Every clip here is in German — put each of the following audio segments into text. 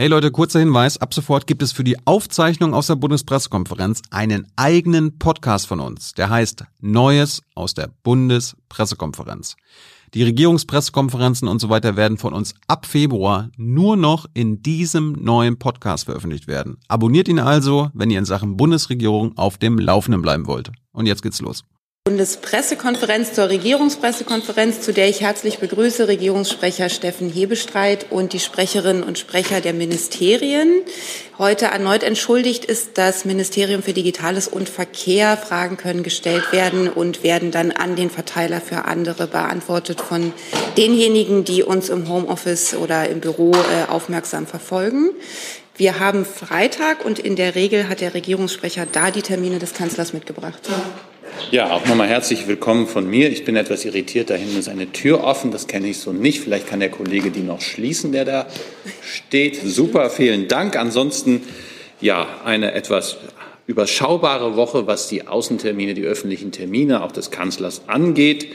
Hey Leute, kurzer Hinweis. Ab sofort gibt es für die Aufzeichnung aus der Bundespressekonferenz einen eigenen Podcast von uns. Der heißt Neues aus der Bundespressekonferenz. Die Regierungspressekonferenzen und so weiter werden von uns ab Februar nur noch in diesem neuen Podcast veröffentlicht werden. Abonniert ihn also, wenn ihr in Sachen Bundesregierung auf dem Laufenden bleiben wollt. Und jetzt geht's los. Bundespressekonferenz zur Regierungspressekonferenz, zu der ich herzlich begrüße Regierungssprecher Steffen Hebestreit und die Sprecherinnen und Sprecher der Ministerien. Heute erneut entschuldigt ist das Ministerium für Digitales und Verkehr. Fragen können gestellt werden und werden dann an den Verteiler für andere beantwortet von denjenigen, die uns im Homeoffice oder im Büro äh, aufmerksam verfolgen. Wir haben Freitag und in der Regel hat der Regierungssprecher da die Termine des Kanzlers mitgebracht. Ja, auch nochmal herzlich willkommen von mir. Ich bin etwas irritiert, da hinten ist eine Tür offen, das kenne ich so nicht. Vielleicht kann der Kollege die noch schließen, der da steht. Super, vielen Dank. Ansonsten, ja, eine etwas überschaubare Woche, was die Außentermine, die öffentlichen Termine auch des Kanzlers angeht.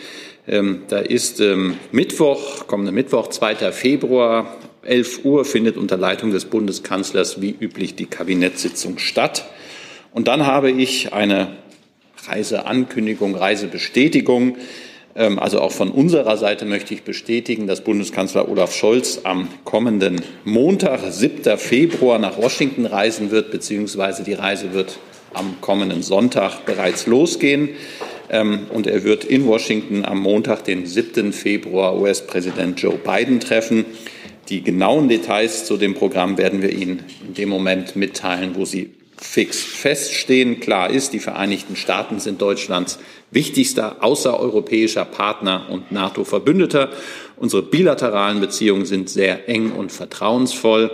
Ähm, da ist ähm, Mittwoch, kommender Mittwoch, 2. Februar, 11 Uhr findet unter Leitung des Bundeskanzlers wie üblich die Kabinettssitzung statt. Und dann habe ich eine Reiseankündigung, Reisebestätigung. Ähm, also auch von unserer Seite möchte ich bestätigen, dass Bundeskanzler Olaf Scholz am kommenden Montag, 7. Februar, nach Washington reisen wird, beziehungsweise die Reise wird am kommenden Sonntag bereits losgehen. Ähm, und er wird in Washington am Montag, den 7. Februar, US-Präsident Joe Biden treffen. Die genauen Details zu dem Programm werden wir Ihnen in dem Moment mitteilen, wo sie fix feststehen. Klar ist, die Vereinigten Staaten sind Deutschlands wichtigster außereuropäischer Partner und NATO-Verbündeter. Unsere bilateralen Beziehungen sind sehr eng und vertrauensvoll.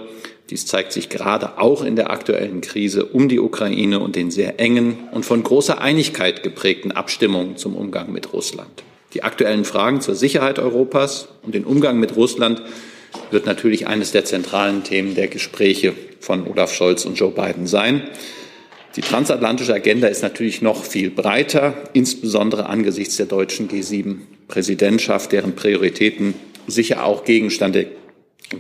Dies zeigt sich gerade auch in der aktuellen Krise um die Ukraine und den sehr engen und von großer Einigkeit geprägten Abstimmungen zum Umgang mit Russland. Die aktuellen Fragen zur Sicherheit Europas und den Umgang mit Russland wird natürlich eines der zentralen Themen der Gespräche von Olaf Scholz und Joe Biden sein. Die transatlantische Agenda ist natürlich noch viel breiter, insbesondere angesichts der deutschen G7-Präsidentschaft, deren Prioritäten sicher auch Gegenstand der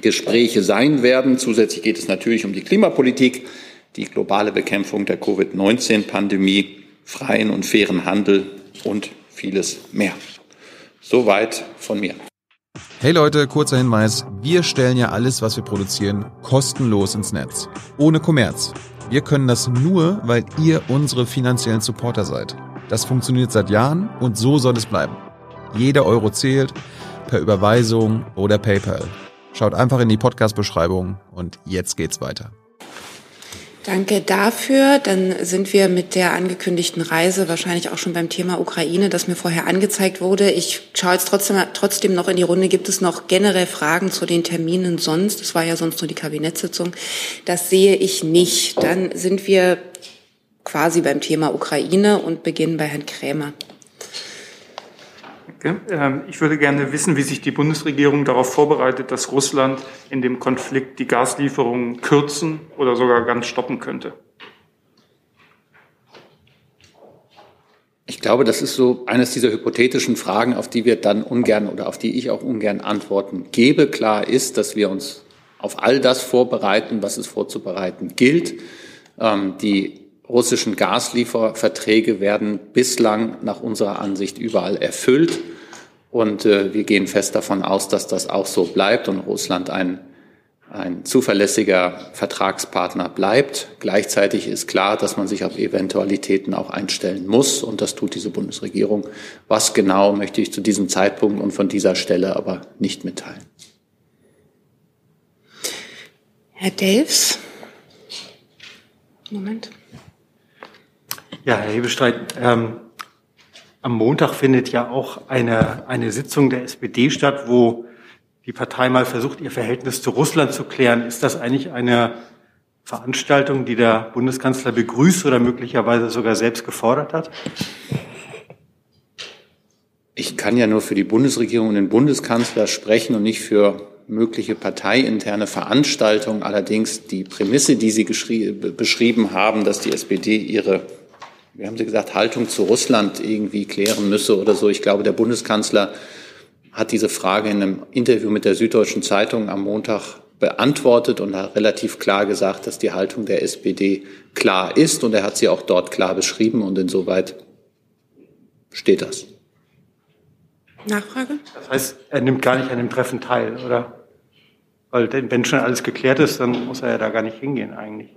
Gespräche sein werden. Zusätzlich geht es natürlich um die Klimapolitik, die globale Bekämpfung der Covid-19-Pandemie, freien und fairen Handel und vieles mehr. Soweit von mir. Hey Leute, kurzer Hinweis. Wir stellen ja alles, was wir produzieren, kostenlos ins Netz. Ohne Kommerz. Wir können das nur, weil ihr unsere finanziellen Supporter seid. Das funktioniert seit Jahren und so soll es bleiben. Jeder Euro zählt, per Überweisung oder PayPal. Schaut einfach in die Podcast-Beschreibung und jetzt geht's weiter. Danke dafür. Dann sind wir mit der angekündigten Reise wahrscheinlich auch schon beim Thema Ukraine, das mir vorher angezeigt wurde. Ich schaue jetzt trotzdem, trotzdem noch in die Runde. Gibt es noch generell Fragen zu den Terminen sonst? Das war ja sonst nur die Kabinettssitzung. Das sehe ich nicht. Dann sind wir quasi beim Thema Ukraine und beginnen bei Herrn Krämer. Ähm, ich würde gerne wissen, wie sich die Bundesregierung darauf vorbereitet, dass Russland in dem Konflikt die Gaslieferungen kürzen oder sogar ganz stoppen könnte. Ich glaube, das ist so eines dieser hypothetischen Fragen, auf die wir dann ungern oder auf die ich auch ungern Antworten gebe. Klar ist, dass wir uns auf all das vorbereiten, was es vorzubereiten gilt. Ähm, die russischen Gaslieferverträge werden bislang nach unserer Ansicht überall erfüllt. Und äh, wir gehen fest davon aus, dass das auch so bleibt und Russland ein, ein zuverlässiger Vertragspartner bleibt. Gleichzeitig ist klar, dass man sich auf Eventualitäten auch einstellen muss. Und das tut diese Bundesregierung. Was genau möchte ich zu diesem Zeitpunkt und von dieser Stelle aber nicht mitteilen. Herr Delfs. Moment. Ja, Herr Hebestreit, ähm, am Montag findet ja auch eine, eine Sitzung der SPD statt, wo die Partei mal versucht, ihr Verhältnis zu Russland zu klären. Ist das eigentlich eine Veranstaltung, die der Bundeskanzler begrüßt oder möglicherweise sogar selbst gefordert hat? Ich kann ja nur für die Bundesregierung und den Bundeskanzler sprechen und nicht für mögliche parteiinterne Veranstaltungen. Allerdings die Prämisse, die Sie beschrieben haben, dass die SPD ihre wie haben Sie gesagt, Haltung zu Russland irgendwie klären müsse oder so. Ich glaube, der Bundeskanzler hat diese Frage in einem Interview mit der Süddeutschen Zeitung am Montag beantwortet und hat relativ klar gesagt, dass die Haltung der SPD klar ist und er hat sie auch dort klar beschrieben und insoweit steht das. Nachfrage? Das heißt, er nimmt gar nicht an dem Treffen teil, oder? Weil wenn schon alles geklärt ist, dann muss er ja da gar nicht hingehen eigentlich.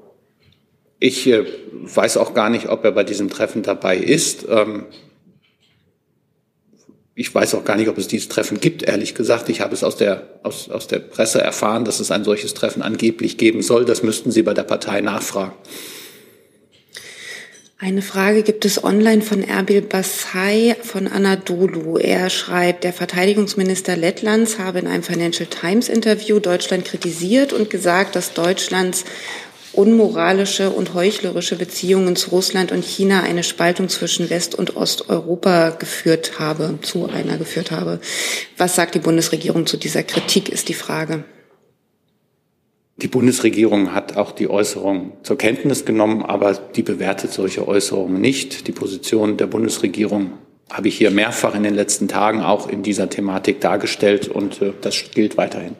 Ich äh, weiß auch gar nicht, ob er bei diesem Treffen dabei ist. Ähm, ich weiß auch gar nicht, ob es dieses Treffen gibt, ehrlich gesagt. Ich habe es aus der, aus, aus der Presse erfahren, dass es ein solches Treffen angeblich geben soll. Das müssten Sie bei der Partei nachfragen. Eine Frage gibt es online von Erbil Bassai von Anadolu. Er schreibt, der Verteidigungsminister Lettlands habe in einem Financial Times Interview Deutschland kritisiert und gesagt, dass Deutschlands unmoralische und heuchlerische Beziehungen zu Russland und China eine Spaltung zwischen West- und Osteuropa geführt habe, zu einer geführt habe. Was sagt die Bundesregierung zu dieser Kritik, ist die Frage. Die Bundesregierung hat auch die Äußerung zur Kenntnis genommen, aber die bewertet solche Äußerungen nicht. Die Position der Bundesregierung habe ich hier mehrfach in den letzten Tagen auch in dieser Thematik dargestellt und äh, das gilt weiterhin.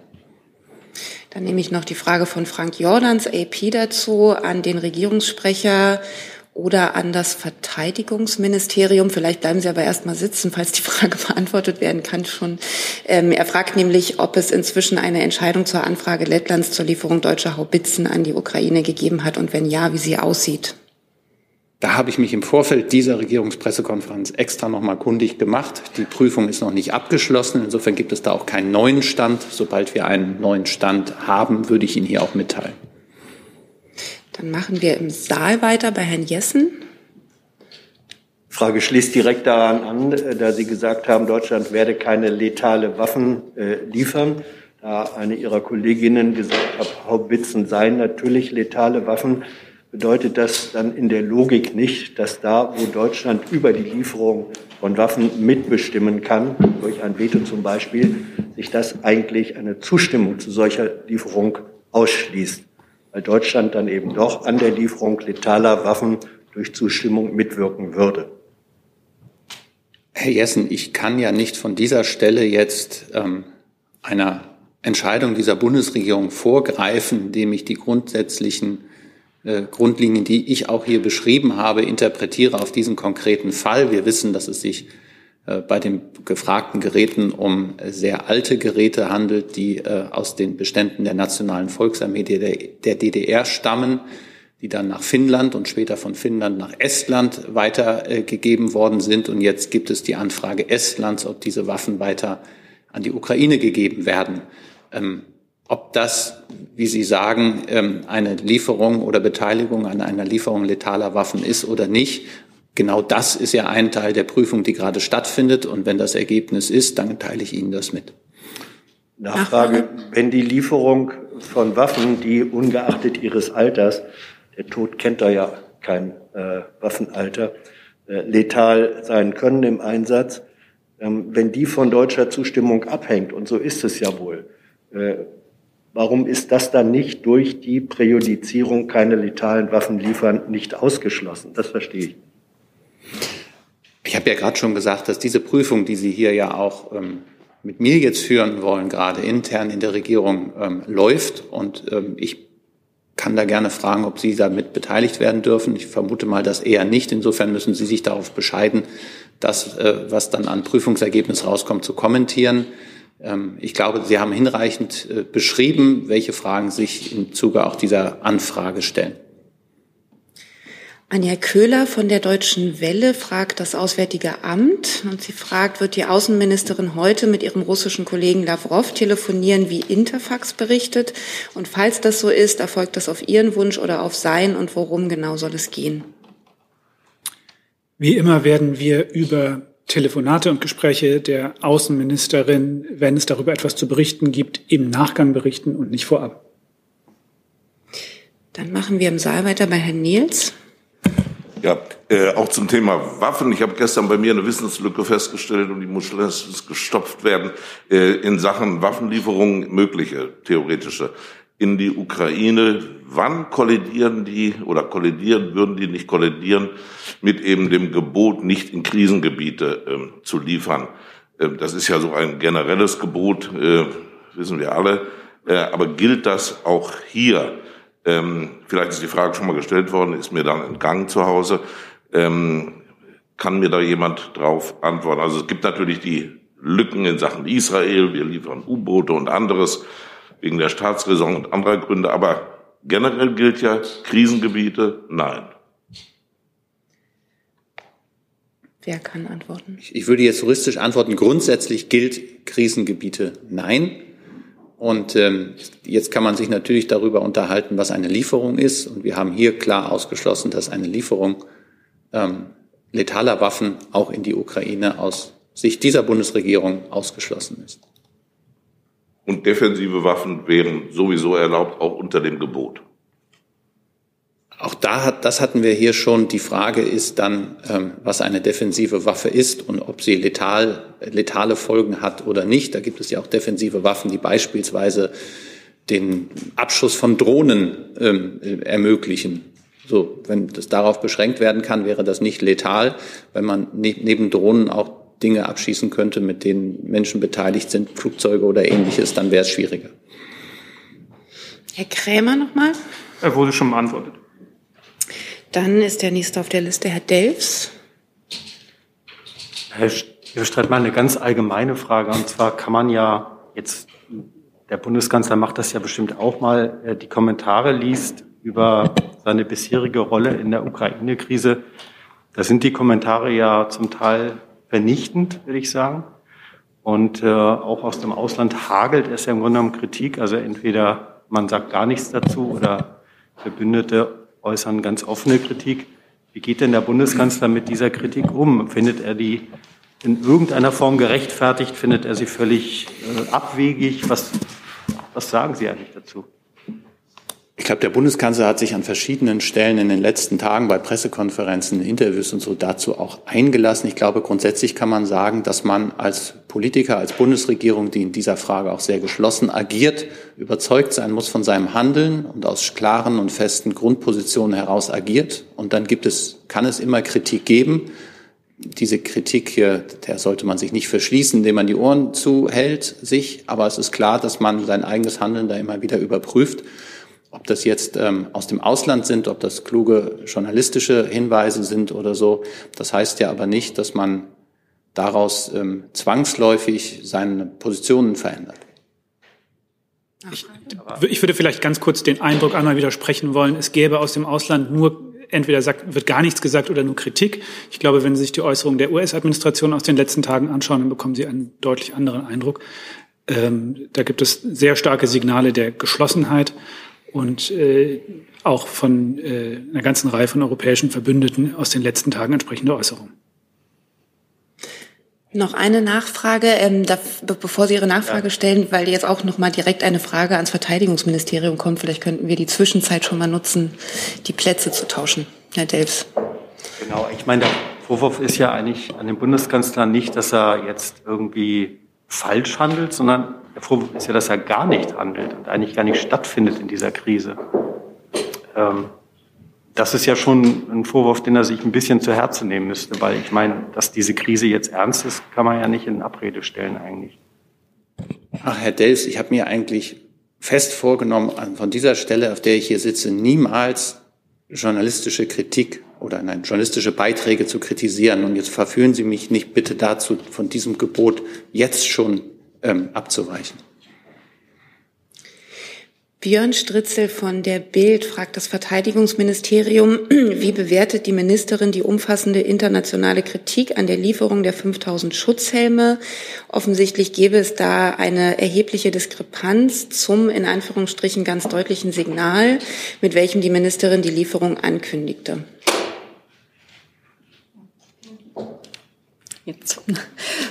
Dann nehme ich noch die Frage von Frank Jordans, AP dazu, an den Regierungssprecher oder an das Verteidigungsministerium. Vielleicht bleiben Sie aber erst mal sitzen, falls die Frage beantwortet werden kann schon. Ähm, er fragt nämlich, ob es inzwischen eine Entscheidung zur Anfrage Lettlands zur Lieferung deutscher Haubitzen an die Ukraine gegeben hat und wenn ja, wie sie aussieht. Da habe ich mich im Vorfeld dieser Regierungspressekonferenz extra nochmal kundig gemacht. Die Prüfung ist noch nicht abgeschlossen. Insofern gibt es da auch keinen neuen Stand. Sobald wir einen neuen Stand haben, würde ich ihn hier auch mitteilen. Dann machen wir im Saal weiter bei Herrn Jessen. Die Frage schließt direkt daran an, da Sie gesagt haben, Deutschland werde keine letale Waffen äh, liefern. Da eine Ihrer Kolleginnen gesagt hat, Haubitzen seien natürlich letale Waffen bedeutet das dann in der Logik nicht, dass da, wo Deutschland über die Lieferung von Waffen mitbestimmen kann, durch ein Veto zum Beispiel, sich das eigentlich eine Zustimmung zu solcher Lieferung ausschließt, weil Deutschland dann eben doch an der Lieferung letaler Waffen durch Zustimmung mitwirken würde. Herr Jessen, ich kann ja nicht von dieser Stelle jetzt ähm, einer Entscheidung dieser Bundesregierung vorgreifen, indem ich die grundsätzlichen Grundlinien, die ich auch hier beschrieben habe, interpretiere auf diesen konkreten Fall. Wir wissen, dass es sich äh, bei den gefragten Geräten um sehr alte Geräte handelt, die äh, aus den Beständen der Nationalen Volksarmee der DDR stammen, die dann nach Finnland und später von Finnland nach Estland weitergegeben worden sind. Und jetzt gibt es die Anfrage Estlands, ob diese Waffen weiter an die Ukraine gegeben werden. Ob das, wie Sie sagen, ähm, eine Lieferung oder Beteiligung an einer Lieferung letaler Waffen ist oder nicht. Genau das ist ja ein Teil der Prüfung, die gerade stattfindet. Und wenn das Ergebnis ist, dann teile ich Ihnen das mit. Nachfrage, wenn die Lieferung von Waffen, die ungeachtet ihres Alters, der Tod kennt da ja kein äh, Waffenalter, äh, letal sein können im Einsatz, ähm, wenn die von deutscher Zustimmung abhängt, und so ist es ja wohl, äh, Warum ist das dann nicht durch die Präjudizierung keine letalen Waffen liefern nicht ausgeschlossen? Das verstehe ich. Ich habe ja gerade schon gesagt, dass diese Prüfung, die Sie hier ja auch ähm, mit mir jetzt führen wollen, gerade intern in der Regierung ähm, läuft. Und ähm, ich kann da gerne fragen, ob Sie damit beteiligt werden dürfen. Ich vermute mal, dass eher nicht. Insofern müssen Sie sich darauf bescheiden, das, äh, was dann an Prüfungsergebnis rauskommt, zu kommentieren. Ähm, ich glaube, Sie haben hinreichend äh, beschrieben, welche Fragen sich im Zuge auch dieser Anfrage stellen. Anja Köhler von der Deutschen Welle fragt das Auswärtige Amt und sie fragt, wird die Außenministerin heute mit ihrem russischen Kollegen Lavrov telefonieren, wie Interfax berichtet? Und falls das so ist, erfolgt das auf Ihren Wunsch oder auf sein und worum genau soll es gehen? Wie immer werden wir über Telefonate und Gespräche der Außenministerin, wenn es darüber etwas zu berichten gibt, im Nachgang berichten und nicht vorab. Dann machen wir im Saal weiter bei Herrn Niels. Ja, äh, auch zum Thema Waffen. Ich habe gestern bei mir eine Wissenslücke festgestellt und die muss schnellstens gestopft werden äh, in Sachen Waffenlieferungen, mögliche theoretische in die Ukraine. Wann kollidieren die oder kollidieren, würden die nicht kollidieren mit eben dem Gebot, nicht in Krisengebiete ähm, zu liefern? Ähm, das ist ja so ein generelles Gebot, äh, wissen wir alle. Äh, aber gilt das auch hier? Ähm, vielleicht ist die Frage schon mal gestellt worden, ist mir dann entgangen zu Hause. Ähm, kann mir da jemand drauf antworten? Also es gibt natürlich die Lücken in Sachen Israel. Wir liefern U-Boote und anderes wegen der Staatsräson und anderer Gründe. Aber generell gilt ja Krisengebiete, nein. Wer kann antworten? Ich würde jetzt juristisch antworten. Grundsätzlich gilt Krisengebiete nein. Und ähm, jetzt kann man sich natürlich darüber unterhalten, was eine Lieferung ist. Und wir haben hier klar ausgeschlossen, dass eine Lieferung ähm, letaler Waffen auch in die Ukraine aus Sicht dieser Bundesregierung ausgeschlossen ist. Und defensive Waffen wären sowieso erlaubt, auch unter dem Gebot. Auch da hat, das hatten wir hier schon. Die Frage ist dann, ähm, was eine defensive Waffe ist und ob sie letal, letale Folgen hat oder nicht. Da gibt es ja auch defensive Waffen, die beispielsweise den Abschuss von Drohnen ähm, ermöglichen. So, wenn das darauf beschränkt werden kann, wäre das nicht letal. Wenn man ne neben Drohnen auch Dinge abschießen könnte, mit denen Menschen beteiligt sind, Flugzeuge oder ähnliches, dann wäre es schwieriger. Herr Krämer nochmal. Er wurde schon beantwortet. Dann ist der nächste auf der Liste Herr Delfs. Herr Streit, mal eine ganz allgemeine Frage. Und zwar kann man ja jetzt, der Bundeskanzler macht das ja bestimmt auch mal, äh, die Kommentare liest über seine bisherige Rolle in der Ukraine-Krise. Da sind die Kommentare ja zum Teil vernichtend, würde ich sagen. Und äh, auch aus dem Ausland hagelt es ja im Grunde genommen Kritik. Also entweder man sagt gar nichts dazu oder Verbündete äußern ganz offene Kritik. Wie geht denn der Bundeskanzler mit dieser Kritik um? Findet er die in irgendeiner Form gerechtfertigt? Findet er sie völlig äh, abwegig? Was, was sagen Sie eigentlich dazu? Ich glaube, der Bundeskanzler hat sich an verschiedenen Stellen in den letzten Tagen bei Pressekonferenzen, Interviews und so dazu auch eingelassen. Ich glaube, grundsätzlich kann man sagen, dass man als Politiker, als Bundesregierung, die in dieser Frage auch sehr geschlossen agiert, überzeugt sein muss von seinem Handeln und aus klaren und festen Grundpositionen heraus agiert. Und dann gibt es, kann es immer Kritik geben. Diese Kritik hier, der sollte man sich nicht verschließen, indem man die Ohren zuhält, sich. Aber es ist klar, dass man sein eigenes Handeln da immer wieder überprüft. Ob das jetzt ähm, aus dem Ausland sind, ob das kluge journalistische Hinweise sind oder so, das heißt ja aber nicht, dass man daraus ähm, zwangsläufig seine Positionen verändert. Ich, ich, würde vielleicht ganz kurz den Eindruck einmal widersprechen wollen, es gäbe aus dem Ausland nur entweder sagt, wird gar nichts gesagt oder nur Kritik. Ich glaube, wenn Sie sich die Äußerungen der US-Administration aus den letzten Tagen anschauen, dann bekommen Sie einen deutlich anderen Eindruck. Ähm, da gibt es sehr starke Signale der Geschlossenheit und äh, auch von äh, einer ganzen Reihe von europäischen Verbündeten aus den letzten Tagen entsprechende Äußerungen. Noch eine Nachfrage, ähm, da, bevor Sie Ihre Nachfrage ja. stellen, weil jetzt auch noch mal direkt eine Frage ans Verteidigungsministerium kommt. Vielleicht könnten wir die Zwischenzeit schon mal nutzen, die Plätze zu tauschen. Herr Delfs. Genau, ich meine, der Vorwurf ist ja eigentlich an den Bundeskanzler nicht, dass er jetzt irgendwie falsch handelt, sondern Vorwurf ist ja, dass er gar nicht handelt und eigentlich gar nicht stattfindet in dieser Krise. Ähm, das ist ja schon ein Vorwurf, den er sich ein bisschen zu Herzen nehmen müsste, weil ich meine, dass diese Krise jetzt ernst ist, kann man ja nicht in Abrede stellen eigentlich. Ach, Herr Dels, ich habe mir eigentlich fest vorgenommen, von dieser Stelle, auf der ich hier sitze, niemals journalistische Kritik oder nein, journalistische Beiträge zu kritisieren. Und jetzt verführen Sie mich nicht bitte dazu, von diesem Gebot jetzt schon ähm, abzuweichen. Björn Stritzel von der Bild fragt das Verteidigungsministerium, wie bewertet die Ministerin die umfassende internationale Kritik an der Lieferung der 5000 Schutzhelme? Offensichtlich gäbe es da eine erhebliche Diskrepanz zum in Anführungsstrichen ganz deutlichen Signal, mit welchem die Ministerin die Lieferung ankündigte. Jetzt.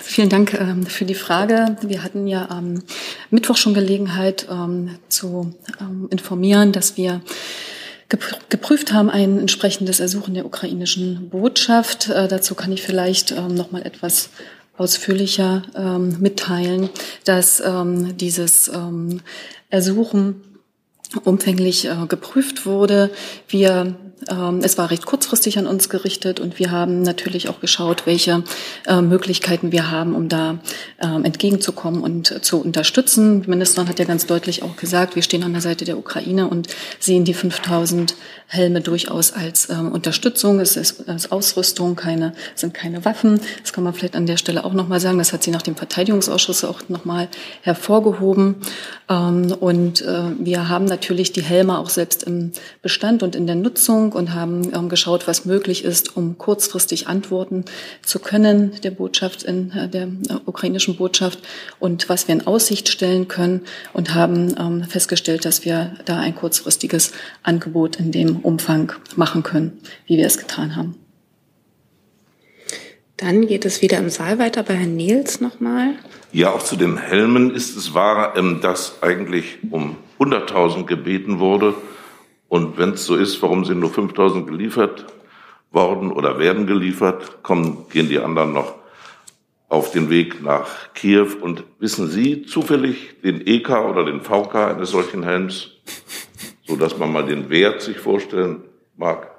Vielen Dank ähm, für die Frage. Wir hatten ja am Mittwoch schon Gelegenheit ähm, zu ähm, informieren, dass wir geprüft haben ein entsprechendes Ersuchen der ukrainischen Botschaft. Äh, dazu kann ich vielleicht ähm, noch mal etwas ausführlicher ähm, mitteilen, dass ähm, dieses ähm, Ersuchen umfänglich äh, geprüft wurde. Wir es war recht kurzfristig an uns gerichtet und wir haben natürlich auch geschaut, welche äh, Möglichkeiten wir haben, um da ähm, entgegenzukommen und zu unterstützen. Die Ministerin hat ja ganz deutlich auch gesagt, wir stehen an der Seite der Ukraine und sehen die 5000 Helme durchaus als ähm, Unterstützung. Es ist als Ausrüstung, keine, sind keine Waffen. Das kann man vielleicht an der Stelle auch nochmal sagen. Das hat sie nach dem Verteidigungsausschuss auch nochmal hervorgehoben. Ähm, und äh, wir haben natürlich die Helme auch selbst im Bestand und in der Nutzung und haben ähm, geschaut, was möglich ist, um kurzfristig antworten zu können der Botschaft in äh, der äh, ukrainischen Botschaft und was wir in Aussicht stellen können und haben ähm, festgestellt, dass wir da ein kurzfristiges Angebot in dem Umfang machen können, wie wir es getan haben. Dann geht es wieder im Saal weiter bei Herrn Nils nochmal. Ja, auch zu den Helmen ist es wahr, ähm, dass eigentlich um 100.000 gebeten wurde. Und wenn es so ist, warum sind nur 5.000 geliefert worden oder werden geliefert? Kommen, gehen die anderen noch auf den Weg nach Kiew? Und wissen Sie zufällig den EK oder den VK eines solchen Helms, so dass man mal den Wert sich vorstellen mag?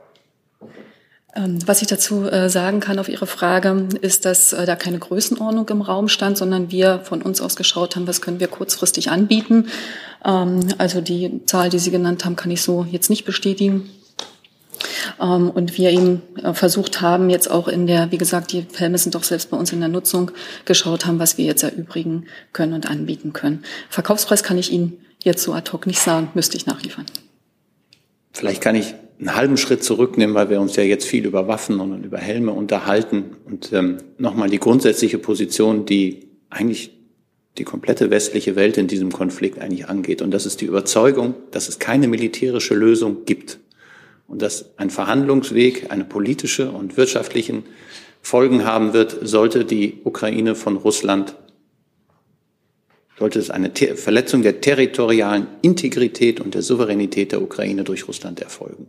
Ähm, was ich dazu äh, sagen kann auf Ihre Frage, ist, dass äh, da keine Größenordnung im Raum stand, sondern wir von uns aus geschaut haben, was können wir kurzfristig anbieten. Ähm, also die Zahl, die Sie genannt haben, kann ich so jetzt nicht bestätigen. Ähm, und wir eben äh, versucht haben, jetzt auch in der, wie gesagt, die Helme sind doch selbst bei uns in der Nutzung, geschaut haben, was wir jetzt erübrigen können und anbieten können. Verkaufspreis kann ich Ihnen jetzt so ad hoc nicht sagen, müsste ich nachliefern. Vielleicht kann ich einen halben Schritt zurücknehmen, weil wir uns ja jetzt viel über Waffen und über Helme unterhalten und ähm, nochmal die grundsätzliche Position, die eigentlich die komplette westliche Welt in diesem Konflikt eigentlich angeht. Und das ist die Überzeugung, dass es keine militärische Lösung gibt und dass ein Verhandlungsweg eine politische und wirtschaftlichen Folgen haben wird, sollte die Ukraine von Russland sollte es eine Verletzung der territorialen Integrität und der Souveränität der Ukraine durch Russland erfolgen.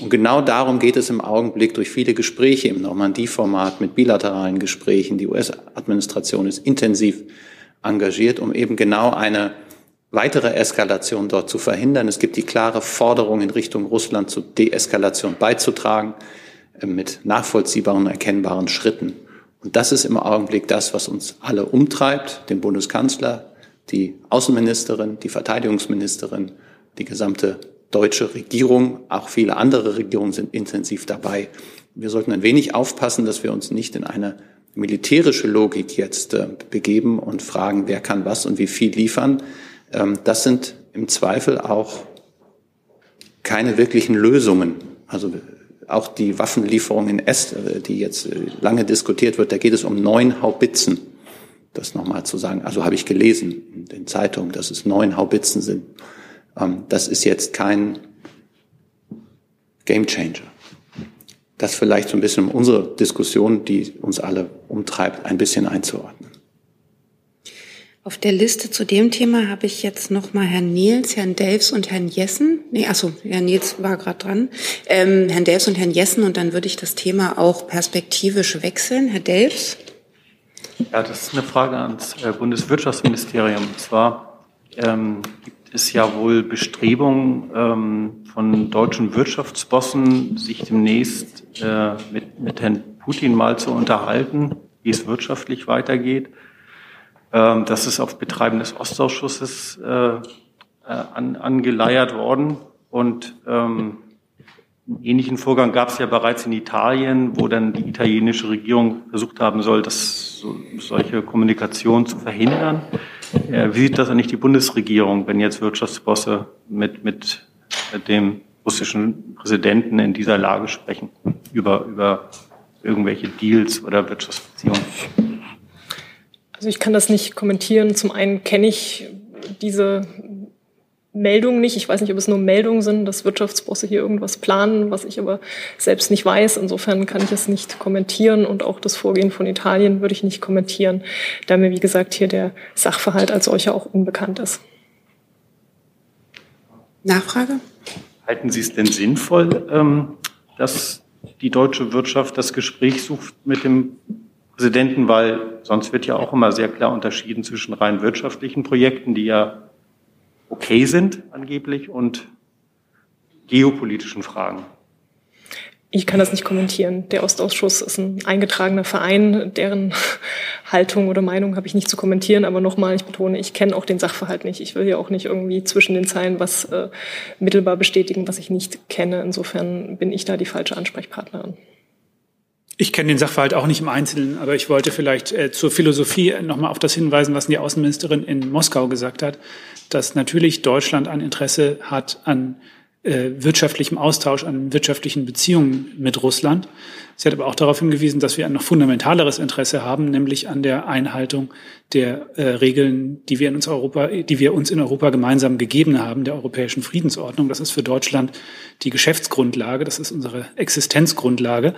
Und genau darum geht es im Augenblick durch viele Gespräche im Normandie-Format mit bilateralen Gesprächen. Die US-Administration ist intensiv engagiert, um eben genau eine weitere Eskalation dort zu verhindern. Es gibt die klare Forderung in Richtung Russland zur Deeskalation beizutragen äh, mit nachvollziehbaren, erkennbaren Schritten. Und das ist im Augenblick das, was uns alle umtreibt, den Bundeskanzler, die Außenministerin, die Verteidigungsministerin, die gesamte deutsche Regierung, auch viele andere Regierungen sind intensiv dabei. Wir sollten ein wenig aufpassen, dass wir uns nicht in eine militärische Logik jetzt äh, begeben und fragen, wer kann was und wie viel liefern. Ähm, das sind im Zweifel auch keine wirklichen Lösungen. Also auch die Waffenlieferung in Est, äh, die jetzt äh, lange diskutiert wird, da geht es um neun Haubitzen das nochmal zu sagen. Also habe ich gelesen in den Zeitungen, dass es neun Haubitzen sind. Ähm, das ist jetzt kein Gamechanger. Das vielleicht so ein bisschen um unsere Diskussion, die uns alle umtreibt, ein bisschen einzuordnen. Auf der Liste zu dem Thema habe ich jetzt noch mal Herrn Niels, Herrn Delfs und Herrn Jessen. Nee, achso, Herrn Niels war gerade dran. Ähm, Herrn Delfs und Herrn Jessen und dann würde ich das Thema auch perspektivisch wechseln. Herr Delfs. Ja, das ist eine Frage ans äh, Bundeswirtschaftsministerium. Und zwar ähm, gibt es ja wohl Bestrebungen ähm, von deutschen Wirtschaftsbossen, sich demnächst äh, mit, mit Herrn Putin mal zu unterhalten, wie es wirtschaftlich weitergeht. Ähm, das ist auf Betreiben des Ostausschusses äh, äh an, angeleiert worden. Und ähm, einen ähnlichen Vorgang gab es ja bereits in Italien, wo dann die italienische Regierung versucht haben soll, das, so, solche Kommunikation zu verhindern. Äh, wie sieht das eigentlich die Bundesregierung, wenn jetzt Wirtschaftsbosse mit, mit dem russischen Präsidenten in dieser Lage sprechen, über, über irgendwelche Deals oder Wirtschaftsbeziehungen? Also ich kann das nicht kommentieren. Zum einen kenne ich diese Meldungen nicht. Ich weiß nicht, ob es nur Meldungen sind, dass Wirtschaftsbosse hier irgendwas planen, was ich aber selbst nicht weiß. Insofern kann ich es nicht kommentieren und auch das Vorgehen von Italien würde ich nicht kommentieren, da mir, wie gesagt, hier der Sachverhalt als solcher auch unbekannt ist. Nachfrage? Halten Sie es denn sinnvoll, ähm, dass die deutsche Wirtschaft das Gespräch sucht mit dem Präsidenten, weil sonst wird ja auch immer sehr klar unterschieden zwischen rein wirtschaftlichen Projekten, die ja okay sind angeblich und geopolitischen Fragen. Ich kann das nicht kommentieren. Der Ostausschuss ist ein eingetragener Verein, deren Haltung oder Meinung habe ich nicht zu kommentieren. Aber nochmal, ich betone, ich kenne auch den Sachverhalt nicht. Ich will ja auch nicht irgendwie zwischen den Zeilen was äh, mittelbar bestätigen, was ich nicht kenne. Insofern bin ich da die falsche Ansprechpartnerin. Ich kenne den Sachverhalt auch nicht im Einzelnen, aber ich wollte vielleicht äh, zur Philosophie nochmal auf das hinweisen, was die Außenministerin in Moskau gesagt hat, dass natürlich Deutschland ein Interesse hat an äh, wirtschaftlichem Austausch, an wirtschaftlichen Beziehungen mit Russland. Sie hat aber auch darauf hingewiesen, dass wir ein noch fundamentaleres Interesse haben, nämlich an der Einhaltung der äh, Regeln, die wir in uns Europa, die wir uns in Europa gemeinsam gegeben haben, der europäischen Friedensordnung. Das ist für Deutschland die Geschäftsgrundlage, das ist unsere Existenzgrundlage.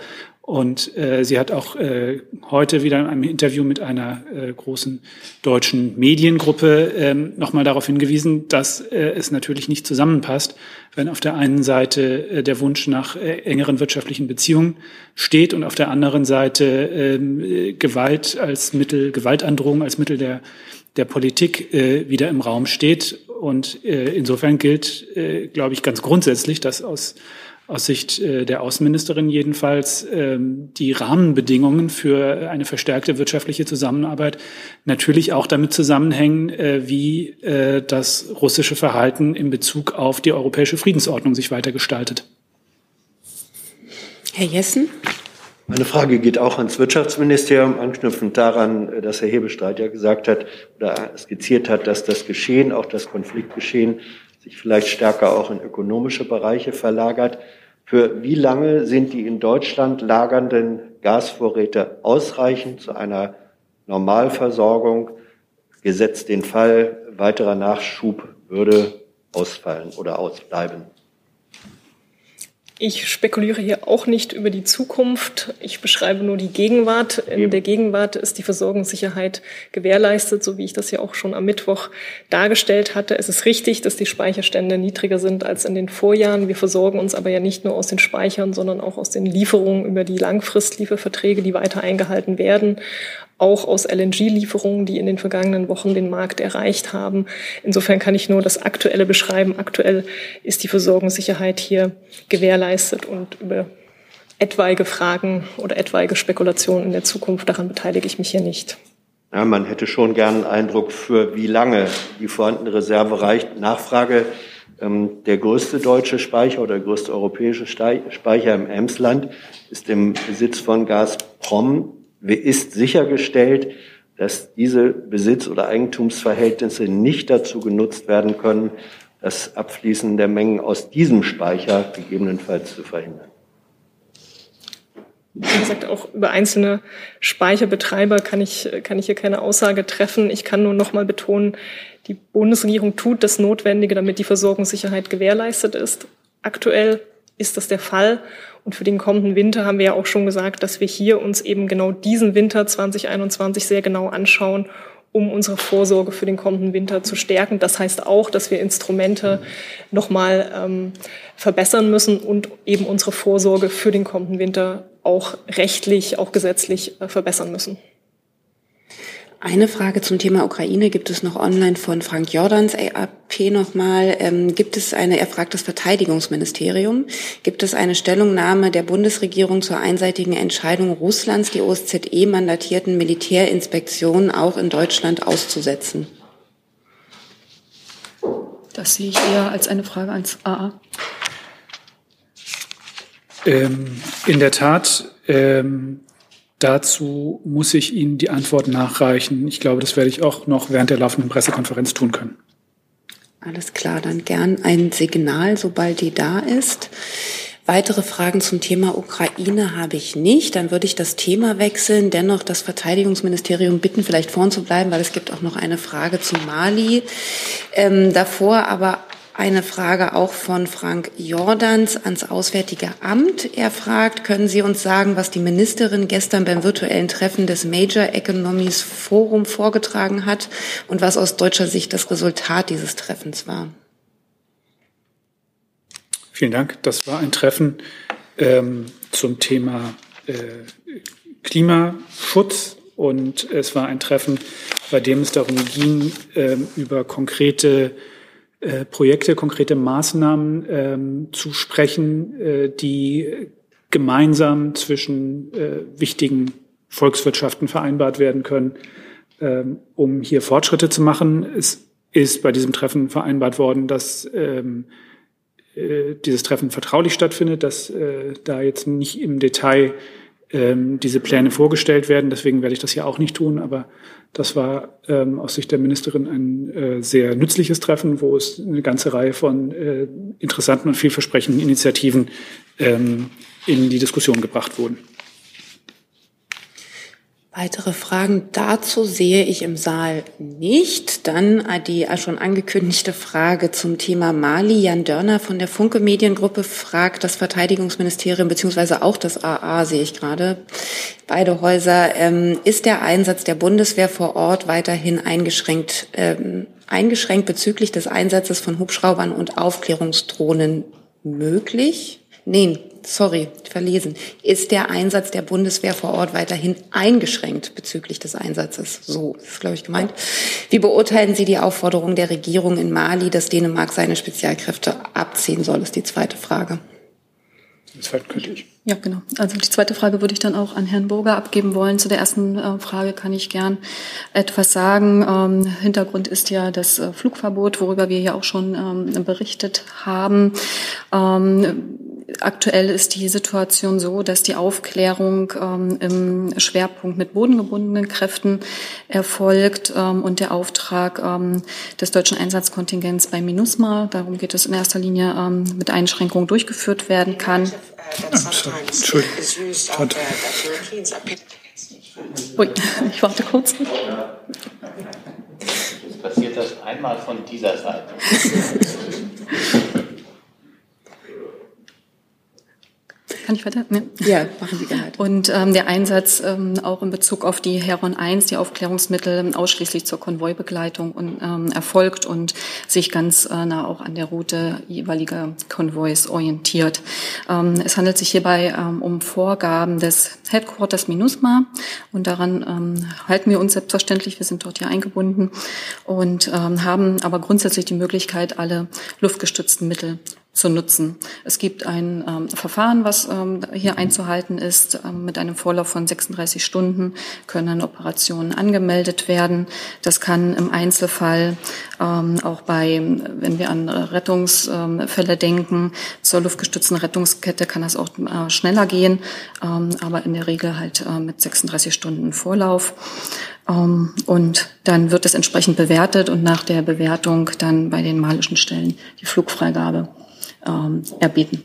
Und äh, sie hat auch äh, heute wieder in einem Interview mit einer äh, großen deutschen Mediengruppe äh, nochmal darauf hingewiesen, dass äh, es natürlich nicht zusammenpasst, wenn auf der einen Seite äh, der Wunsch nach äh, engeren wirtschaftlichen Beziehungen steht und auf der anderen Seite äh, Gewalt als Mittel, Gewaltandrohung als Mittel der, der Politik äh, wieder im Raum steht. Und äh, insofern gilt, äh, glaube ich, ganz grundsätzlich, dass aus aus Sicht äh, der Außenministerin jedenfalls ähm, die Rahmenbedingungen für eine verstärkte wirtschaftliche Zusammenarbeit natürlich auch damit zusammenhängen, äh, wie äh, das russische Verhalten in Bezug auf die europäische Friedensordnung sich weiter gestaltet. Herr Jessen? Meine Frage geht auch ans Wirtschaftsministerium, anknüpfend daran, dass Herr Hebestreit ja gesagt hat oder skizziert hat, dass das Geschehen, auch das Konfliktgeschehen, sich vielleicht stärker auch in ökonomische Bereiche verlagert. Für wie lange sind die in Deutschland lagernden Gasvorräte ausreichend zu einer Normalversorgung, gesetzt den Fall, weiterer Nachschub würde ausfallen oder ausbleiben? Ich spekuliere hier auch nicht über die Zukunft. Ich beschreibe nur die Gegenwart. In der Gegenwart ist die Versorgungssicherheit gewährleistet, so wie ich das ja auch schon am Mittwoch dargestellt hatte. Es ist richtig, dass die Speicherstände niedriger sind als in den Vorjahren. Wir versorgen uns aber ja nicht nur aus den Speichern, sondern auch aus den Lieferungen über die Langfristlieferverträge, die weiter eingehalten werden auch aus LNG-Lieferungen, die in den vergangenen Wochen den Markt erreicht haben. Insofern kann ich nur das Aktuelle beschreiben. Aktuell ist die Versorgungssicherheit hier gewährleistet und über etwaige Fragen oder etwaige Spekulationen in der Zukunft, daran beteilige ich mich hier nicht. Ja, man hätte schon gern einen Eindruck, für wie lange die vorhandene Reserve reicht. Nachfrage, ähm, der größte deutsche Speicher oder der größte europäische Speicher im Emsland ist im Besitz von Gazprom ist sichergestellt, dass diese Besitz- oder Eigentumsverhältnisse nicht dazu genutzt werden können, das Abfließen der Mengen aus diesem Speicher gegebenenfalls zu verhindern. Wie gesagt, auch über einzelne Speicherbetreiber kann ich, kann ich hier keine Aussage treffen. Ich kann nur noch mal betonen, die Bundesregierung tut das Notwendige, damit die Versorgungssicherheit gewährleistet ist. Aktuell ist das der Fall. Und für den kommenden Winter haben wir ja auch schon gesagt, dass wir hier uns eben genau diesen Winter 2021 sehr genau anschauen, um unsere Vorsorge für den kommenden Winter zu stärken. Das heißt auch, dass wir Instrumente nochmal ähm, verbessern müssen und eben unsere Vorsorge für den kommenden Winter auch rechtlich, auch gesetzlich äh, verbessern müssen. Eine Frage zum Thema Ukraine gibt es noch online von Frank Jordans, AAP nochmal. Ähm, gibt es eine, er fragt das Verteidigungsministerium, gibt es eine Stellungnahme der Bundesregierung zur einseitigen Entscheidung Russlands, die OSZE-mandatierten Militärinspektionen auch in Deutschland auszusetzen? Das sehe ich eher als eine Frage ans AA. Ähm, in der Tat ähm, Dazu muss ich Ihnen die Antwort nachreichen. Ich glaube, das werde ich auch noch während der laufenden Pressekonferenz tun können. Alles klar, dann gern ein Signal, sobald die da ist. Weitere Fragen zum Thema Ukraine habe ich nicht. Dann würde ich das Thema wechseln. Dennoch das Verteidigungsministerium bitten, vielleicht vorn zu bleiben, weil es gibt auch noch eine Frage zu Mali. Ähm, davor aber eine Frage auch von Frank Jordans ans Auswärtige Amt. Er fragt, können Sie uns sagen, was die Ministerin gestern beim virtuellen Treffen des Major Economies Forum vorgetragen hat und was aus deutscher Sicht das Resultat dieses Treffens war? Vielen Dank. Das war ein Treffen ähm, zum Thema äh, Klimaschutz und es war ein Treffen, bei dem es darum ging, äh, über konkrete äh, Projekte, konkrete Maßnahmen ähm, zu sprechen, äh, die gemeinsam zwischen äh, wichtigen Volkswirtschaften vereinbart werden können, ähm, um hier Fortschritte zu machen. Es ist bei diesem Treffen vereinbart worden, dass ähm, äh, dieses Treffen vertraulich stattfindet, dass äh, da jetzt nicht im Detail ähm, diese Pläne vorgestellt werden. Deswegen werde ich das hier auch nicht tun. Aber das war ähm, aus Sicht der Ministerin ein äh, sehr nützliches Treffen, wo es eine ganze Reihe von äh, interessanten und vielversprechenden Initiativen ähm, in die Diskussion gebracht wurden. Weitere Fragen dazu sehe ich im Saal nicht. Dann die schon angekündigte Frage zum Thema Mali. Jan Dörner von der Funke Mediengruppe fragt das Verteidigungsministerium beziehungsweise auch das AA, sehe ich gerade, beide Häuser. Ähm, ist der Einsatz der Bundeswehr vor Ort weiterhin eingeschränkt, ähm, eingeschränkt bezüglich des Einsatzes von Hubschraubern und Aufklärungsdrohnen möglich? Nein, sorry, verlesen. Ist der Einsatz der Bundeswehr vor Ort weiterhin eingeschränkt bezüglich des Einsatzes? So ist, glaube ich, gemeint. Wie beurteilen Sie die Aufforderung der Regierung in Mali, dass Dänemark seine Spezialkräfte abziehen soll, ist die zweite Frage. Das könnte ich. Ja, genau. Also die zweite Frage würde ich dann auch an Herrn Burger abgeben wollen. Zu der ersten äh, Frage kann ich gern etwas sagen. Ähm, Hintergrund ist ja das äh, Flugverbot, worüber wir ja auch schon ähm, berichtet haben. Ähm, aktuell ist die Situation so, dass die Aufklärung ähm, im Schwerpunkt mit bodengebundenen Kräften erfolgt ähm, und der Auftrag ähm, des deutschen Einsatzkontingents bei MINUSMA, darum geht es in erster Linie, ähm, mit Einschränkungen durchgeführt werden kann. Entschuldigung. Ui, ich warte kurz. Jetzt passiert das einmal von dieser Seite. Kann ich weiter? Nee. Ja, machen Sie gerne. Und ähm, der Einsatz ähm, auch in Bezug auf die Heron 1, die Aufklärungsmittel ausschließlich zur Konvoibegleitung und, ähm, erfolgt und sich ganz äh, nah auch an der Route jeweiliger Konvois orientiert. Ähm, es handelt sich hierbei ähm, um Vorgaben des Headquarters MINUSMA und daran ähm, halten wir uns selbstverständlich. Wir sind dort ja eingebunden und ähm, haben aber grundsätzlich die Möglichkeit, alle luftgestützten Mittel zu nutzen. Es gibt ein ähm, Verfahren, was ähm, hier einzuhalten ist. Ähm, mit einem Vorlauf von 36 Stunden können Operationen angemeldet werden. Das kann im Einzelfall ähm, auch bei, wenn wir an Rettungsfälle denken, zur luftgestützten Rettungskette kann das auch äh, schneller gehen, ähm, aber in der Regel halt äh, mit 36 Stunden Vorlauf. Ähm, und dann wird es entsprechend bewertet und nach der Bewertung dann bei den malischen Stellen die Flugfreigabe ähm, erbeten.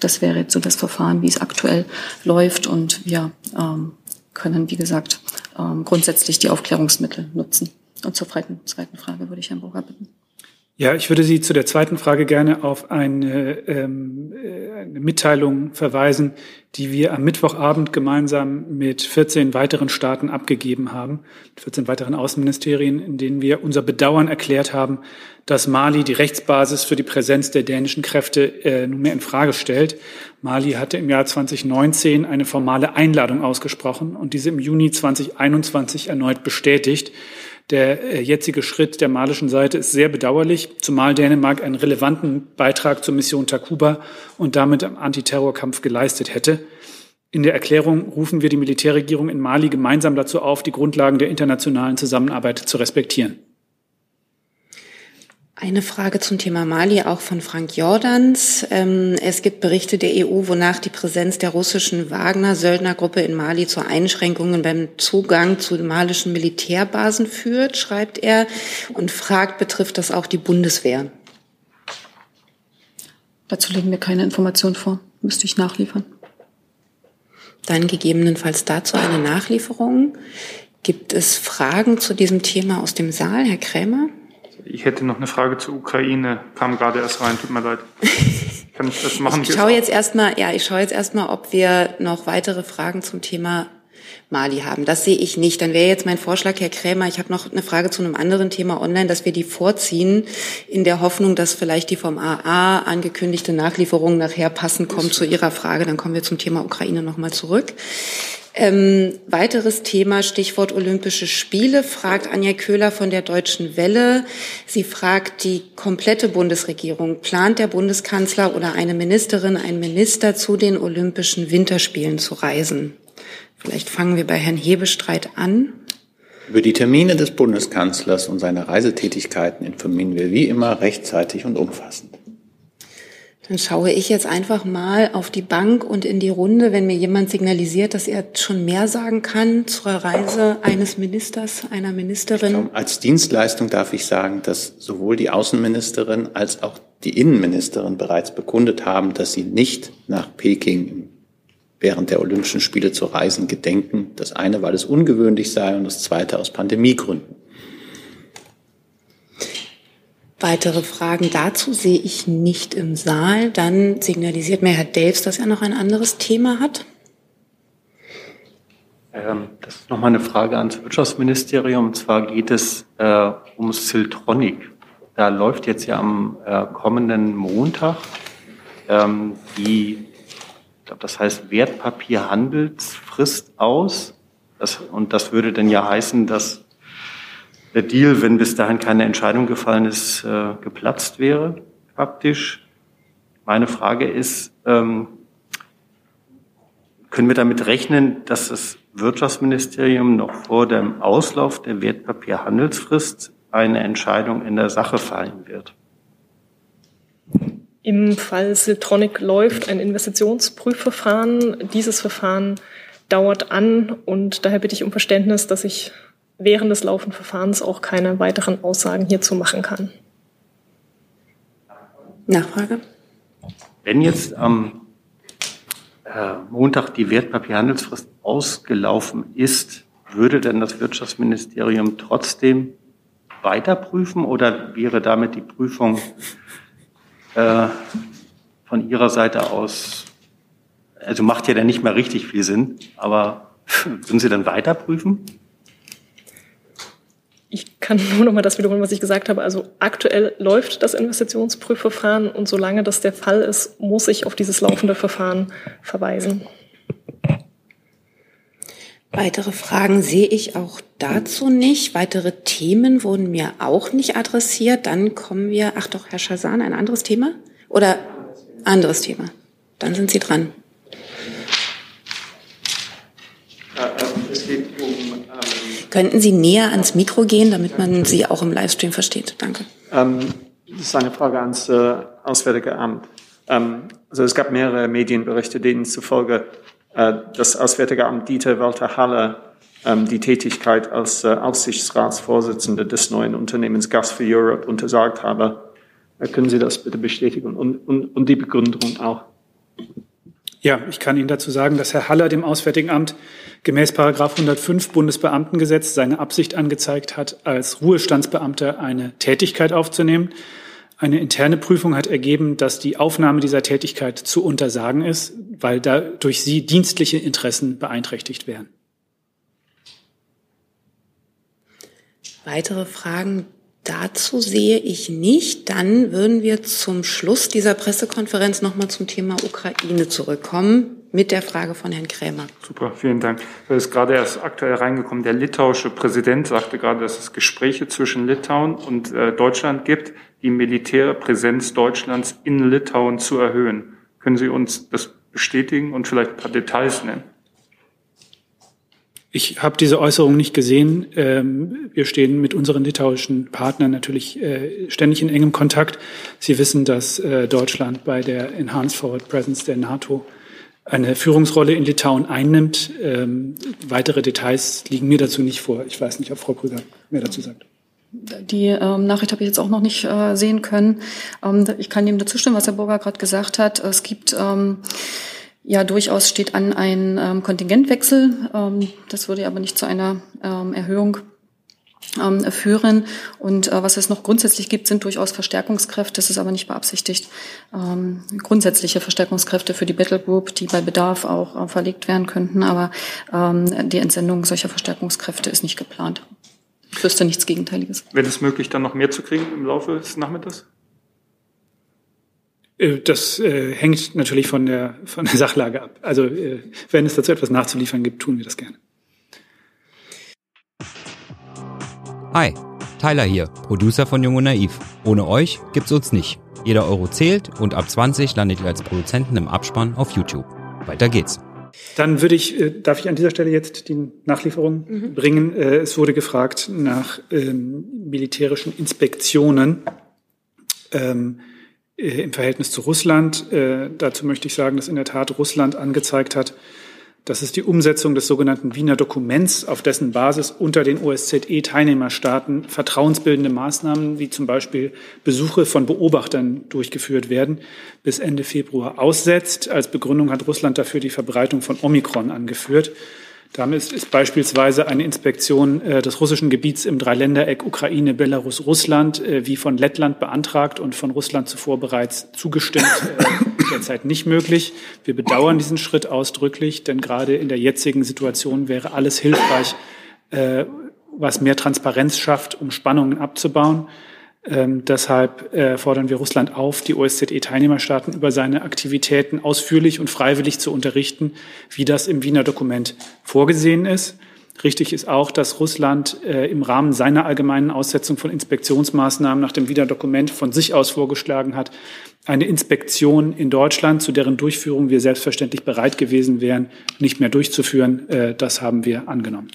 Das wäre jetzt so das Verfahren, wie es aktuell läuft. Und wir ähm, können, wie gesagt, ähm, grundsätzlich die Aufklärungsmittel nutzen. Und zur zweiten, Frage würde ich Herrn Burger bitten. Ja, ich würde Sie zu der zweiten Frage gerne auf eine, ähm, äh, eine Mitteilung verweisen, die wir am Mittwochabend gemeinsam mit 14 weiteren Staaten abgegeben haben, 14 weiteren Außenministerien, in denen wir unser Bedauern erklärt haben, dass Mali die Rechtsbasis für die Präsenz der dänischen Kräfte äh, nunmehr in Frage stellt. Mali hatte im Jahr 2019 eine formale Einladung ausgesprochen und diese im Juni 2021 erneut bestätigt. Der äh, jetzige Schritt der malischen Seite ist sehr bedauerlich, zumal Dänemark einen relevanten Beitrag zur Mission Takuba und damit am Antiterrorkampf geleistet hätte. In der Erklärung rufen wir die Militärregierung in Mali gemeinsam dazu auf, die Grundlagen der internationalen Zusammenarbeit zu respektieren. Eine Frage zum Thema Mali auch von Frank Jordans. Ähm, es gibt Berichte der EU, wonach die Präsenz der russischen Wagner-Söldnergruppe in Mali zu Einschränkungen beim Zugang zu malischen Militärbasen führt, schreibt er, und fragt, betrifft das auch die Bundeswehr? Dazu legen wir keine Informationen vor. Müsste ich nachliefern. Dann gegebenenfalls dazu eine Nachlieferung. Gibt es Fragen zu diesem Thema aus dem Saal, Herr Krämer? Ich hätte noch eine Frage zur Ukraine, kam gerade erst rein, tut mir leid. Kann ich das machen? Ich schaue jetzt erstmal, ja, ich schaue jetzt erstmal, ob wir noch weitere Fragen zum Thema Mali haben. Das sehe ich nicht. Dann wäre jetzt mein Vorschlag, Herr Krämer, ich habe noch eine Frage zu einem anderen Thema online, dass wir die vorziehen, in der Hoffnung, dass vielleicht die vom AA angekündigte Nachlieferung nachher passend kommt zu Ihrer Frage. Dann kommen wir zum Thema Ukraine nochmal zurück. Ähm, weiteres Thema, Stichwort Olympische Spiele, fragt Anja Köhler von der Deutschen Welle. Sie fragt die komplette Bundesregierung, plant der Bundeskanzler oder eine Ministerin, ein Minister zu den Olympischen Winterspielen zu reisen? Vielleicht fangen wir bei Herrn Hebestreit an. Über die Termine des Bundeskanzlers und seine Reisetätigkeiten informieren wir wie immer rechtzeitig und umfassend. Dann schaue ich jetzt einfach mal auf die Bank und in die Runde, wenn mir jemand signalisiert, dass er schon mehr sagen kann zur Reise eines Ministers, einer Ministerin. Glaube, als Dienstleistung darf ich sagen, dass sowohl die Außenministerin als auch die Innenministerin bereits bekundet haben, dass sie nicht nach Peking während der Olympischen Spiele zu reisen gedenken. Das eine, weil es ungewöhnlich sei und das zweite aus Pandemiegründen. Weitere Fragen dazu sehe ich nicht im Saal. Dann signalisiert mir Herr Delfs, dass er noch ein anderes Thema hat. Ähm, das ist nochmal eine Frage ans Wirtschaftsministerium. Und zwar geht es äh, um Siltronic. Da läuft jetzt ja am äh, kommenden Montag ähm, die, glaube, das heißt Wertpapierhandelsfrist aus. Das, und das würde dann ja heißen, dass der Deal, wenn bis dahin keine Entscheidung gefallen ist, äh, geplatzt wäre, faktisch. Meine Frage ist, ähm, können wir damit rechnen, dass das Wirtschaftsministerium noch vor dem Auslauf der Wertpapierhandelsfrist eine Entscheidung in der Sache fallen wird? Im Fall Siltronic läuft ein Investitionsprüfverfahren. Dieses Verfahren dauert an und daher bitte ich um Verständnis, dass ich während des laufenden Verfahrens auch keine weiteren Aussagen hierzu machen kann. Nachfrage? Wenn jetzt am äh, Montag die Wertpapierhandelsfrist ausgelaufen ist, würde denn das Wirtschaftsministerium trotzdem weiterprüfen oder wäre damit die Prüfung von Ihrer Seite aus, also macht ja dann nicht mehr richtig viel Sinn, aber würden Sie dann weiterprüfen? Ich kann nur noch mal das wiederholen, was ich gesagt habe. Also aktuell läuft das Investitionsprüfverfahren und solange das der Fall ist, muss ich auf dieses laufende Verfahren verweisen. Weitere Fragen sehe ich auch dazu nicht. Weitere Themen wurden mir auch nicht adressiert. Dann kommen wir, ach doch, Herr Schazan, ein anderes Thema? Oder anderes Thema? Dann sind Sie dran. Geht um Könnten Sie näher ans Mikro gehen, damit man Sie auch im Livestream versteht? Danke. Ähm, das ist eine Frage ans äh, Auswärtige Amt. Ähm, also es gab mehrere Medienberichte, denen zufolge äh, das Auswärtige Amt Dieter Walter Halle ähm, die Tätigkeit als äh, Aufsichtsratsvorsitzender des neuen Unternehmens Gas for Europe untersagt habe. Äh, können Sie das bitte bestätigen und, und, und die Begründung auch? Ja, ich kann Ihnen dazu sagen, dass Herr Haller dem Auswärtigen Amt gemäß Paragraph 105 Bundesbeamtengesetz seine Absicht angezeigt hat, als Ruhestandsbeamter eine Tätigkeit aufzunehmen. Eine interne Prüfung hat ergeben, dass die Aufnahme dieser Tätigkeit zu untersagen ist, weil dadurch sie dienstliche Interessen beeinträchtigt wären. Weitere Fragen dazu sehe ich nicht. Dann würden wir zum Schluss dieser Pressekonferenz nochmal zum Thema Ukraine zurückkommen mit der Frage von Herrn Krämer. Super, vielen Dank. Das ist gerade erst aktuell reingekommen. Der litauische Präsident sagte gerade, dass es Gespräche zwischen Litauen und äh, Deutschland gibt, die Militärpräsenz Deutschlands in Litauen zu erhöhen. Können Sie uns das bestätigen und vielleicht ein paar Details nennen? Ich habe diese Äußerung nicht gesehen. Ähm, wir stehen mit unseren litauischen Partnern natürlich äh, ständig in engem Kontakt. Sie wissen, dass äh, Deutschland bei der Enhanced Forward Presence der NATO eine Führungsrolle in Litauen einnimmt. Ähm, weitere Details liegen mir dazu nicht vor. Ich weiß nicht, ob Frau Krüger mehr dazu sagt. Die ähm, Nachricht habe ich jetzt auch noch nicht äh, sehen können. Ähm, ich kann dem dazu stimmen, was Herr Burger gerade gesagt hat. Es gibt ähm, ja durchaus steht an ein ähm, Kontingentwechsel. Ähm, das würde aber nicht zu einer ähm, Erhöhung führen. Und äh, was es noch grundsätzlich gibt, sind durchaus Verstärkungskräfte. Das ist aber nicht beabsichtigt. Ähm, grundsätzliche Verstärkungskräfte für die Battle Group, die bei Bedarf auch äh, verlegt werden könnten. Aber ähm, die Entsendung solcher Verstärkungskräfte ist nicht geplant. Ich wüsste nichts Gegenteiliges. Wäre es möglich, dann noch mehr zu kriegen im Laufe des Nachmittags? Äh, das äh, hängt natürlich von der, von der Sachlage ab. Also äh, wenn es dazu etwas nachzuliefern gibt, tun wir das gerne. Hi, Tyler hier, Producer von Jung und Naiv. Ohne euch gibt's uns nicht. Jeder Euro zählt und ab 20 landet ihr als Produzenten im Abspann auf YouTube. Weiter geht's. Dann würde ich, äh, darf ich an dieser Stelle jetzt die Nachlieferung mhm. bringen? Äh, es wurde gefragt nach ähm, militärischen Inspektionen. Ähm, äh, im Verhältnis zu Russland. Äh, dazu möchte ich sagen, dass in der Tat Russland angezeigt hat, dass es die Umsetzung des sogenannten Wiener Dokuments, auf dessen Basis unter den OSZE-Teilnehmerstaaten vertrauensbildende Maßnahmen wie zum Beispiel Besuche von Beobachtern durchgeführt werden, bis Ende Februar aussetzt. Als Begründung hat Russland dafür die Verbreitung von Omikron angeführt. Damit ist beispielsweise eine Inspektion äh, des russischen Gebiets im Dreiländereck Ukraine, Belarus, Russland, äh, wie von Lettland beantragt und von Russland zuvor bereits zugestimmt, äh, derzeit nicht möglich. Wir bedauern diesen Schritt ausdrücklich, denn gerade in der jetzigen Situation wäre alles hilfreich, äh, was mehr Transparenz schafft, um Spannungen abzubauen. Ähm, deshalb äh, fordern wir Russland auf, die OSZE-Teilnehmerstaaten über seine Aktivitäten ausführlich und freiwillig zu unterrichten, wie das im Wiener Dokument vorgesehen ist. Richtig ist auch, dass Russland äh, im Rahmen seiner allgemeinen Aussetzung von Inspektionsmaßnahmen nach dem Wiener Dokument von sich aus vorgeschlagen hat, eine Inspektion in Deutschland, zu deren Durchführung wir selbstverständlich bereit gewesen wären, nicht mehr durchzuführen. Äh, das haben wir angenommen.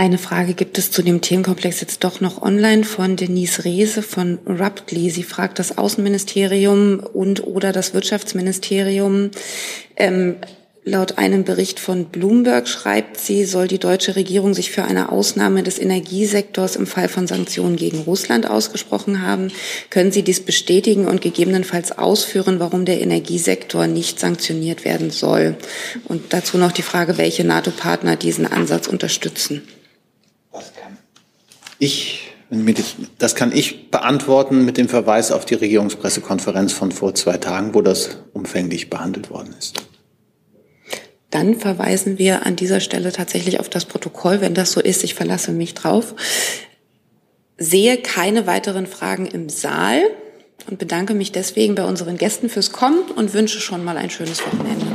Eine Frage gibt es zu dem Themenkomplex jetzt doch noch online von Denise Rehse von Ruptly. Sie fragt das Außenministerium und oder das Wirtschaftsministerium. Ähm, Laut einem Bericht von Bloomberg schreibt sie, soll die deutsche Regierung sich für eine Ausnahme des Energiesektors im Fall von Sanktionen gegen Russland ausgesprochen haben. Können Sie dies bestätigen und gegebenenfalls ausführen, warum der Energiesektor nicht sanktioniert werden soll? Und dazu noch die Frage, welche NATO-Partner diesen Ansatz unterstützen. Das kann ich, das kann ich beantworten mit dem Verweis auf die Regierungspressekonferenz von vor zwei Tagen, wo das umfänglich behandelt worden ist. Dann verweisen wir an dieser Stelle tatsächlich auf das Protokoll, wenn das so ist. Ich verlasse mich drauf. Sehe keine weiteren Fragen im Saal und bedanke mich deswegen bei unseren Gästen fürs Kommen und wünsche schon mal ein schönes Wochenende.